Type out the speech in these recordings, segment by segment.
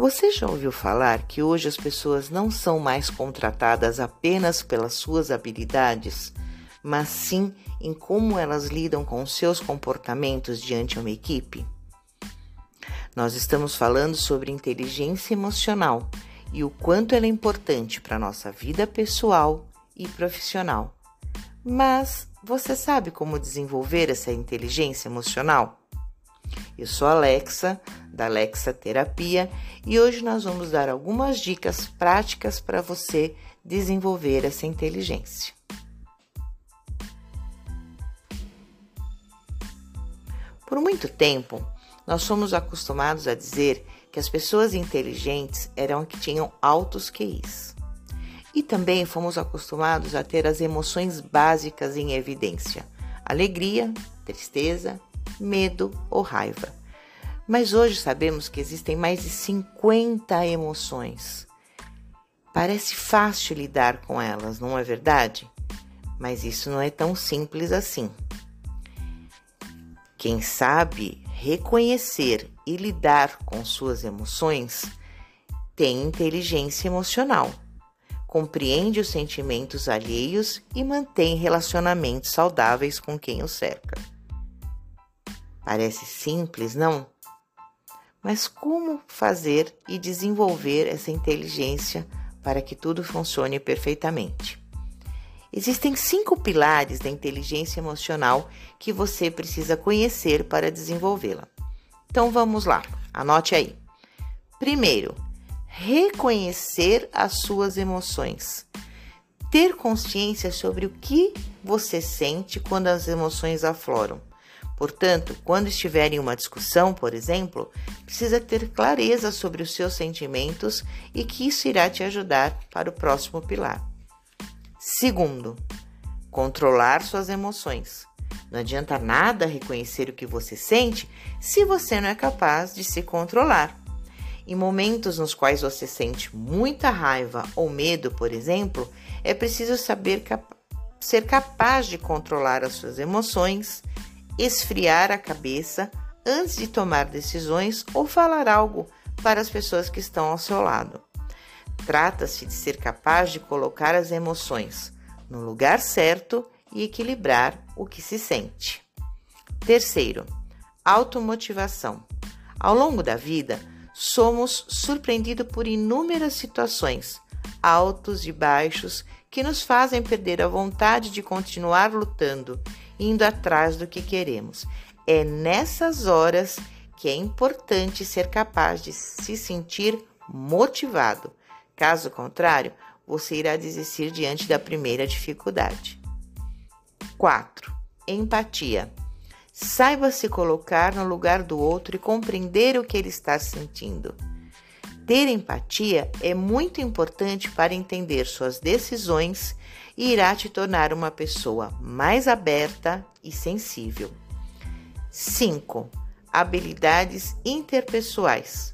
Você já ouviu falar que hoje as pessoas não são mais contratadas apenas pelas suas habilidades, mas sim em como elas lidam com seus comportamentos diante uma equipe? Nós estamos falando sobre inteligência emocional e o quanto ela é importante para a nossa vida pessoal e profissional. Mas você sabe como desenvolver essa inteligência emocional? Eu sou Alexa, da Alexa Terapia, e hoje nós vamos dar algumas dicas práticas para você desenvolver essa inteligência. Por muito tempo, nós fomos acostumados a dizer que as pessoas inteligentes eram que tinham altos QIs. E também fomos acostumados a ter as emoções básicas em evidência: alegria, tristeza, medo ou raiva. Mas hoje sabemos que existem mais de 50 emoções. Parece fácil lidar com elas, não é verdade? Mas isso não é tão simples assim. Quem sabe reconhecer e lidar com suas emoções tem inteligência emocional, compreende os sentimentos alheios e mantém relacionamentos saudáveis com quem o cerca. Parece simples, não? Mas como fazer e desenvolver essa inteligência para que tudo funcione perfeitamente? Existem cinco pilares da inteligência emocional que você precisa conhecer para desenvolvê-la. Então vamos lá, anote aí. Primeiro, reconhecer as suas emoções. Ter consciência sobre o que você sente quando as emoções afloram. Portanto, quando estiver em uma discussão, por exemplo, precisa ter clareza sobre os seus sentimentos e que isso irá te ajudar para o próximo pilar. Segundo, controlar suas emoções. Não adianta nada reconhecer o que você sente se você não é capaz de se controlar. Em momentos nos quais você sente muita raiva ou medo, por exemplo, é preciso saber cap ser capaz de controlar as suas emoções esfriar a cabeça antes de tomar decisões ou falar algo para as pessoas que estão ao seu lado. Trata-se de ser capaz de colocar as emoções no lugar certo e equilibrar o que se sente. Terceiro, automotivação. Ao longo da vida, somos surpreendidos por inúmeras situações, altos e baixos, que nos fazem perder a vontade de continuar lutando indo atrás do que queremos. É nessas horas que é importante ser capaz de se sentir motivado. Caso contrário, você irá desistir diante da primeira dificuldade. 4. Empatia. Saiba se colocar no lugar do outro e compreender o que ele está sentindo. Ter empatia é muito importante para entender suas decisões e irá te tornar uma pessoa mais aberta e sensível. 5. Habilidades interpessoais.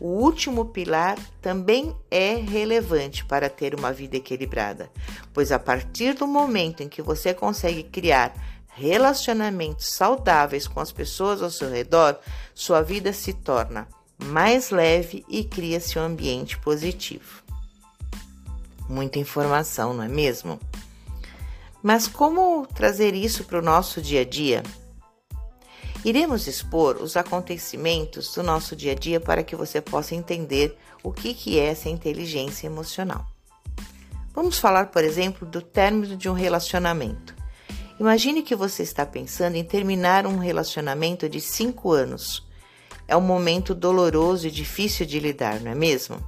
O último pilar também é relevante para ter uma vida equilibrada, pois a partir do momento em que você consegue criar relacionamentos saudáveis com as pessoas ao seu redor, sua vida se torna mais leve e cria-se um ambiente positivo muita informação, não é mesmo? Mas como trazer isso para o nosso dia a dia? Iremos expor os acontecimentos do nosso dia a dia para que você possa entender o que, que é essa inteligência emocional. Vamos falar, por exemplo, do término de um relacionamento. Imagine que você está pensando em terminar um relacionamento de cinco anos. É um momento doloroso e difícil de lidar, não é mesmo?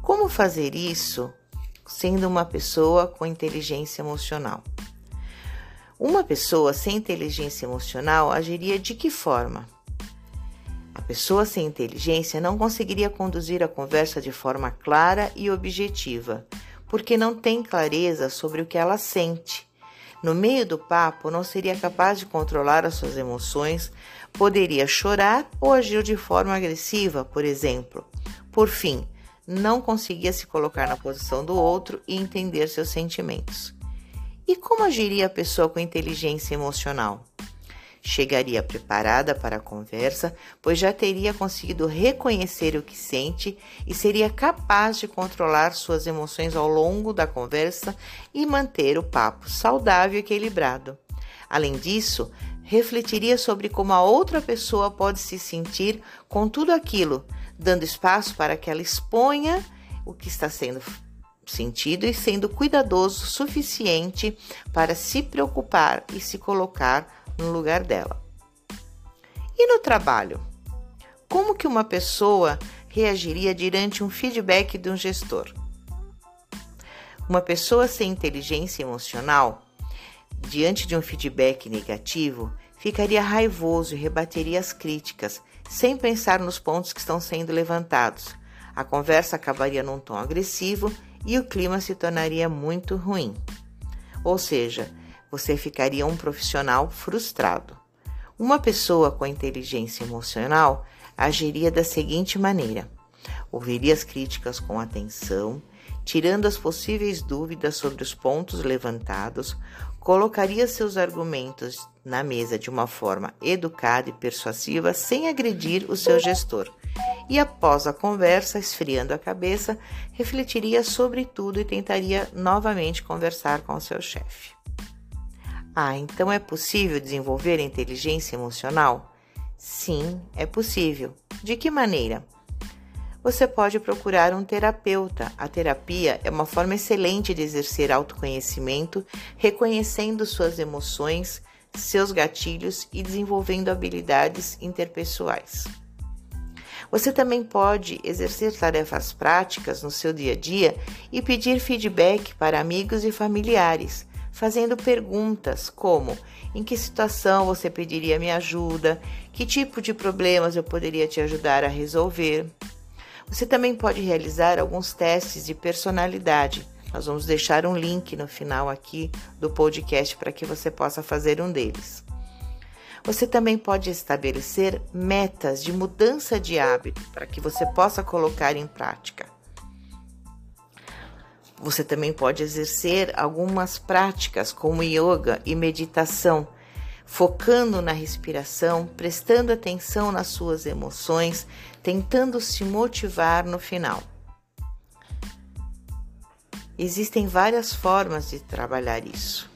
Como fazer isso sendo uma pessoa com inteligência emocional. Uma pessoa sem inteligência emocional agiria de que forma? A pessoa sem inteligência não conseguiria conduzir a conversa de forma clara e objetiva, porque não tem clareza sobre o que ela sente. No meio do papo, não seria capaz de controlar as suas emoções, poderia chorar ou agir de forma agressiva, por exemplo. Por fim, não conseguia se colocar na posição do outro e entender seus sentimentos. E como agiria a pessoa com inteligência emocional? Chegaria preparada para a conversa, pois já teria conseguido reconhecer o que sente e seria capaz de controlar suas emoções ao longo da conversa e manter o papo saudável e equilibrado. Além disso, refletiria sobre como a outra pessoa pode se sentir com tudo aquilo, dando espaço para que ela exponha o que está sendo sentido e sendo cuidadoso o suficiente para se preocupar e se colocar no lugar dela. E no trabalho? Como que uma pessoa reagiria diante um feedback de um gestor? Uma pessoa sem inteligência emocional, diante de um feedback negativo, ficaria raivoso e rebateria as críticas, sem pensar nos pontos que estão sendo levantados. A conversa acabaria num tom agressivo e o clima se tornaria muito ruim. Ou seja, você ficaria um profissional frustrado. Uma pessoa com inteligência emocional agiria da seguinte maneira: ouviria as críticas com atenção, tirando as possíveis dúvidas sobre os pontos levantados, colocaria seus argumentos na mesa de uma forma educada e persuasiva sem agredir o seu gestor e, após a conversa, esfriando a cabeça, refletiria sobre tudo e tentaria novamente conversar com o seu chefe. Ah, então é possível desenvolver inteligência emocional? Sim, é possível. De que maneira? Você pode procurar um terapeuta. A terapia é uma forma excelente de exercer autoconhecimento, reconhecendo suas emoções, seus gatilhos e desenvolvendo habilidades interpessoais. Você também pode exercer tarefas práticas no seu dia a dia e pedir feedback para amigos e familiares, fazendo perguntas como: em que situação você pediria minha ajuda? Que tipo de problemas eu poderia te ajudar a resolver? Você também pode realizar alguns testes de personalidade. Nós vamos deixar um link no final aqui do podcast para que você possa fazer um deles. Você também pode estabelecer metas de mudança de hábito para que você possa colocar em prática. Você também pode exercer algumas práticas como yoga e meditação, focando na respiração, prestando atenção nas suas emoções, tentando se motivar no final. Existem várias formas de trabalhar isso.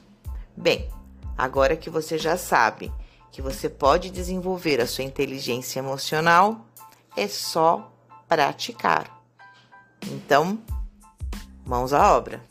Bem, agora que você já sabe que você pode desenvolver a sua inteligência emocional é só praticar. Então, mãos à obra.